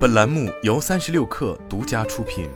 本栏目由三十六氪独家出品。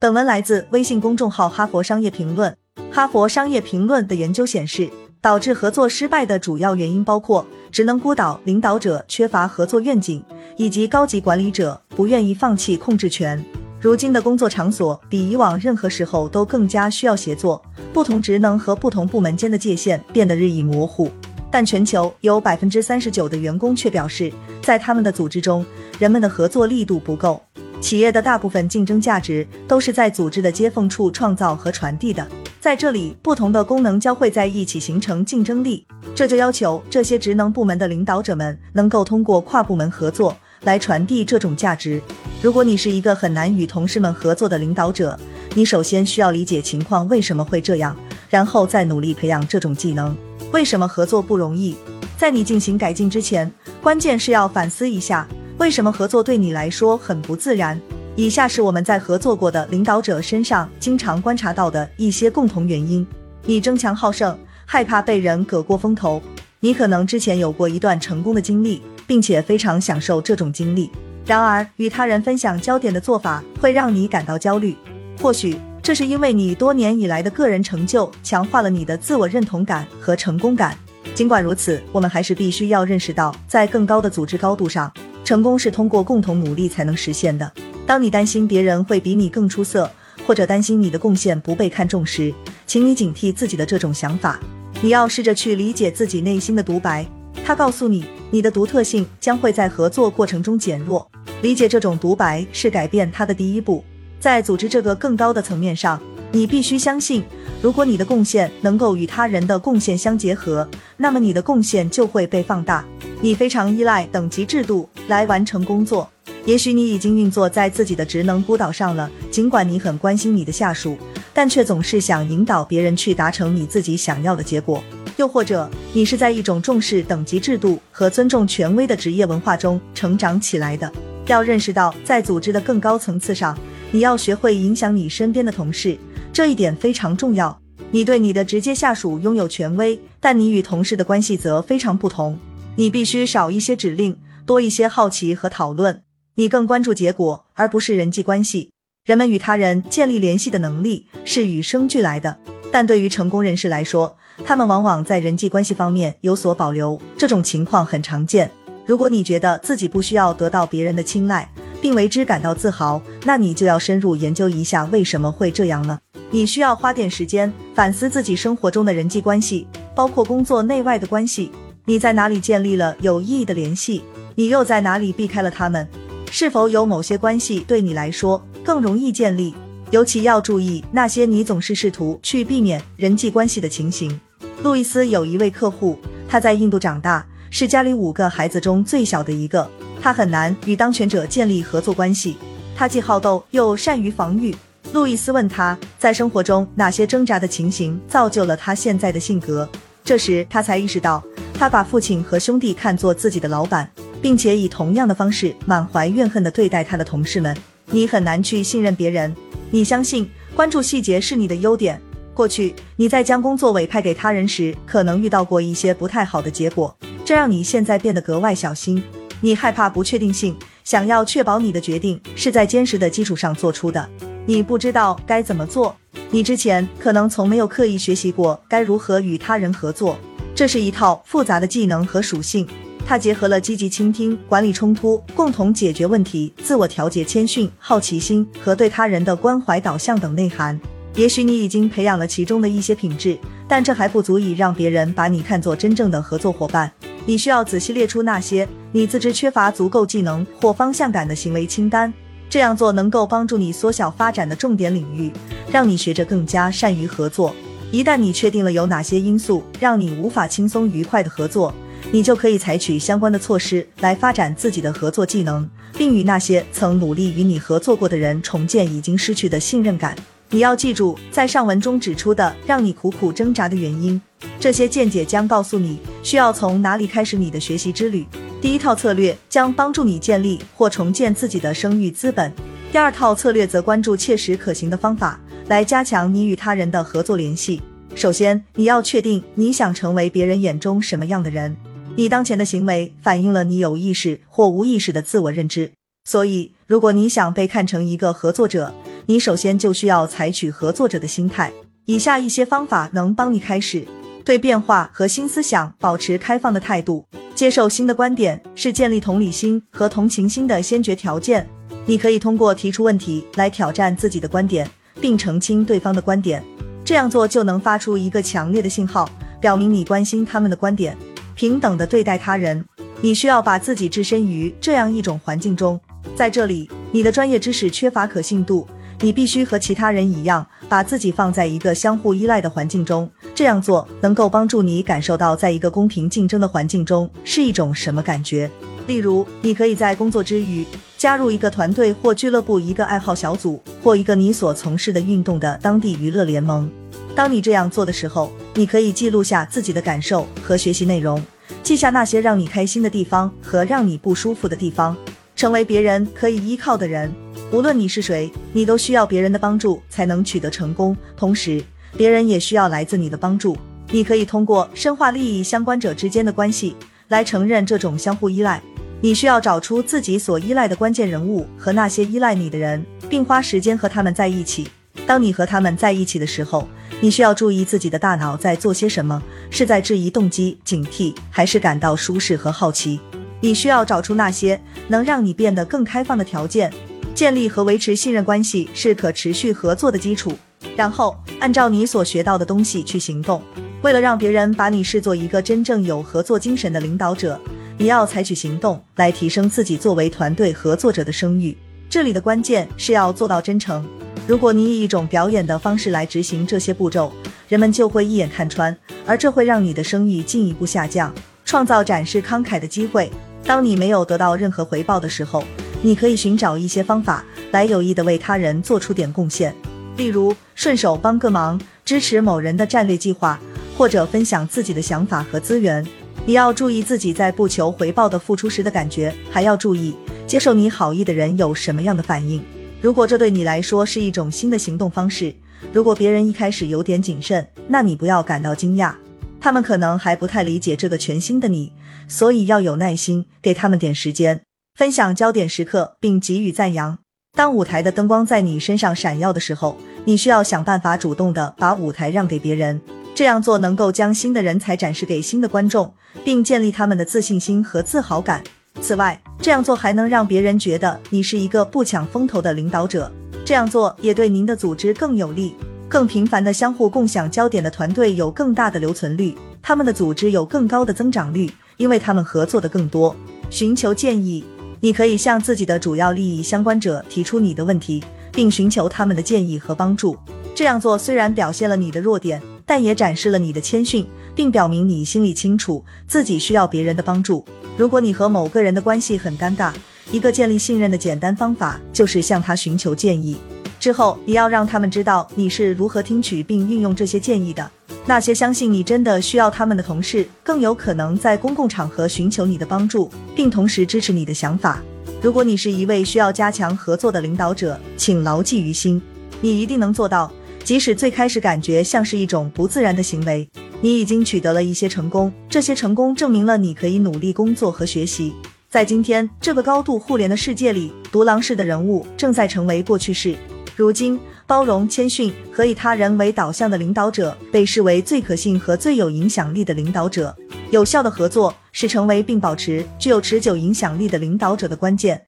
本文来自微信公众号《哈佛商业评论》。《哈佛商业评论》的研究显示，导致合作失败的主要原因包括职能孤岛、领导者缺乏合作愿景，以及高级管理者不愿意放弃控制权。如今的工作场所比以往任何时候都更加需要协作，不同职能和不同部门间的界限变得日益模糊。但全球有百分之三十九的员工却表示，在他们的组织中，人们的合作力度不够。企业的大部分竞争价值都是在组织的接缝处创造和传递的，在这里，不同的功能交汇在一起形成竞争力，这就要求这些职能部门的领导者们能够通过跨部门合作来传递这种价值。如果你是一个很难与同事们合作的领导者，你首先需要理解情况为什么会这样，然后再努力培养这种技能。为什么合作不容易？在你进行改进之前，关键是要反思一下，为什么合作对你来说很不自然。以下是我们在合作过的领导者身上经常观察到的一些共同原因：你争强好胜，害怕被人割过风头；你可能之前有过一段成功的经历，并且非常享受这种经历，然而与他人分享焦点的做法会让你感到焦虑。或许。这是因为你多年以来的个人成就强化了你的自我认同感和成功感。尽管如此，我们还是必须要认识到，在更高的组织高度上，成功是通过共同努力才能实现的。当你担心别人会比你更出色，或者担心你的贡献不被看重时，请你警惕自己的这种想法。你要试着去理解自己内心的独白，它告诉你，你的独特性将会在合作过程中减弱。理解这种独白是改变它的第一步。在组织这个更高的层面上，你必须相信，如果你的贡献能够与他人的贡献相结合，那么你的贡献就会被放大。你非常依赖等级制度来完成工作，也许你已经运作在自己的职能孤岛上了。尽管你很关心你的下属，但却总是想引导别人去达成你自己想要的结果。又或者，你是在一种重视等级制度和尊重权威的职业文化中成长起来的。要认识到，在组织的更高层次上。你要学会影响你身边的同事，这一点非常重要。你对你的直接下属拥有权威，但你与同事的关系则非常不同。你必须少一些指令，多一些好奇和讨论。你更关注结果，而不是人际关系。人们与他人建立联系的能力是与生俱来的，但对于成功人士来说，他们往往在人际关系方面有所保留。这种情况很常见。如果你觉得自己不需要得到别人的青睐，并为之感到自豪，那你就要深入研究一下为什么会这样呢？你需要花点时间反思自己生活中的人际关系，包括工作内外的关系。你在哪里建立了有意义的联系？你又在哪里避开了他们？是否有某些关系对你来说更容易建立？尤其要注意那些你总是试图去避免人际关系的情形。路易斯有一位客户，他在印度长大，是家里五个孩子中最小的一个。他很难与当权者建立合作关系，他既好斗又善于防御。路易斯问他在生活中哪些挣扎的情形造就了他现在的性格。这时他才意识到，他把父亲和兄弟看作自己的老板，并且以同样的方式满怀怨恨地对待他的同事们。你很难去信任别人，你相信关注细节是你的优点。过去你在将工作委派给他人时，可能遇到过一些不太好的结果，这让你现在变得格外小心。你害怕不确定性，想要确保你的决定是在坚实的基础上做出的。你不知道该怎么做，你之前可能从没有刻意学习过该如何与他人合作。这是一套复杂的技能和属性，它结合了积极倾听、管理冲突、共同解决问题、自我调节、谦逊、好奇心和对他人的关怀导向等内涵。也许你已经培养了其中的一些品质，但这还不足以让别人把你看作真正的合作伙伴。你需要仔细列出那些你自知缺乏足够技能或方向感的行为清单。这样做能够帮助你缩小发展的重点领域，让你学着更加善于合作。一旦你确定了有哪些因素让你无法轻松愉快的合作，你就可以采取相关的措施来发展自己的合作技能，并与那些曾努力与你合作过的人重建已经失去的信任感。你要记住，在上文中指出的让你苦苦挣扎的原因。这些见解将告诉你需要从哪里开始你的学习之旅。第一套策略将帮助你建立或重建自己的声誉资本。第二套策略则关注切实可行的方法来加强你与他人的合作联系。首先，你要确定你想成为别人眼中什么样的人。你当前的行为反映了你有意识或无意识的自我认知。所以，如果你想被看成一个合作者，你首先就需要采取合作者的心态。以下一些方法能帮你开始对变化和新思想保持开放的态度。接受新的观点是建立同理心和同情心的先决条件。你可以通过提出问题来挑战自己的观点，并澄清对方的观点。这样做就能发出一个强烈的信号，表明你关心他们的观点。平等的对待他人，你需要把自己置身于这样一种环境中，在这里，你的专业知识缺乏可信度。你必须和其他人一样，把自己放在一个相互依赖的环境中。这样做能够帮助你感受到，在一个公平竞争的环境中是一种什么感觉。例如，你可以在工作之余加入一个团队或俱乐部、一个爱好小组或一个你所从事的运动的当地娱乐联盟。当你这样做的时候，你可以记录下自己的感受和学习内容，记下那些让你开心的地方和让你不舒服的地方，成为别人可以依靠的人。无论你是谁，你都需要别人的帮助才能取得成功。同时，别人也需要来自你的帮助。你可以通过深化利益相关者之间的关系来承认这种相互依赖。你需要找出自己所依赖的关键人物和那些依赖你的人，并花时间和他们在一起。当你和他们在一起的时候，你需要注意自己的大脑在做些什么：是在质疑、动机、警惕，还是感到舒适和好奇？你需要找出那些能让你变得更开放的条件。建立和维持信任关系是可持续合作的基础。然后按照你所学到的东西去行动。为了让别人把你视作一个真正有合作精神的领导者，你要采取行动来提升自己作为团队合作者的声誉。这里的关键是要做到真诚。如果你以一种表演的方式来执行这些步骤，人们就会一眼看穿，而这会让你的声誉进一步下降。创造展示慷慨的机会。当你没有得到任何回报的时候。你可以寻找一些方法来有意的为他人做出点贡献，例如顺手帮个忙、支持某人的战略计划，或者分享自己的想法和资源。你要注意自己在不求回报的付出时的感觉，还要注意接受你好意的人有什么样的反应。如果这对你来说是一种新的行动方式，如果别人一开始有点谨慎，那你不要感到惊讶，他们可能还不太理解这个全新的你，所以要有耐心，给他们点时间。分享焦点时刻，并给予赞扬。当舞台的灯光在你身上闪耀的时候，你需要想办法主动的把舞台让给别人。这样做能够将新的人才展示给新的观众，并建立他们的自信心和自豪感。此外，这样做还能让别人觉得你是一个不抢风头的领导者。这样做也对您的组织更有利。更频繁的相互共享焦点的团队有更大的留存率，他们的组织有更高的增长率，因为他们合作的更多。寻求建议。你可以向自己的主要利益相关者提出你的问题，并寻求他们的建议和帮助。这样做虽然表现了你的弱点，但也展示了你的谦逊，并表明你心里清楚自己需要别人的帮助。如果你和某个人的关系很尴尬，一个建立信任的简单方法就是向他寻求建议。之后，你要让他们知道你是如何听取并运用这些建议的。那些相信你真的需要他们的同事，更有可能在公共场合寻求你的帮助，并同时支持你的想法。如果你是一位需要加强合作的领导者，请牢记于心，你一定能做到。即使最开始感觉像是一种不自然的行为，你已经取得了一些成功。这些成功证明了你可以努力工作和学习。在今天这个高度互联的世界里，独狼式的人物正在成为过去式。如今。包容、谦逊和以他人为导向的领导者被视为最可信和最有影响力的领导者。有效的合作是成为并保持具有持久影响力的领导者的关键。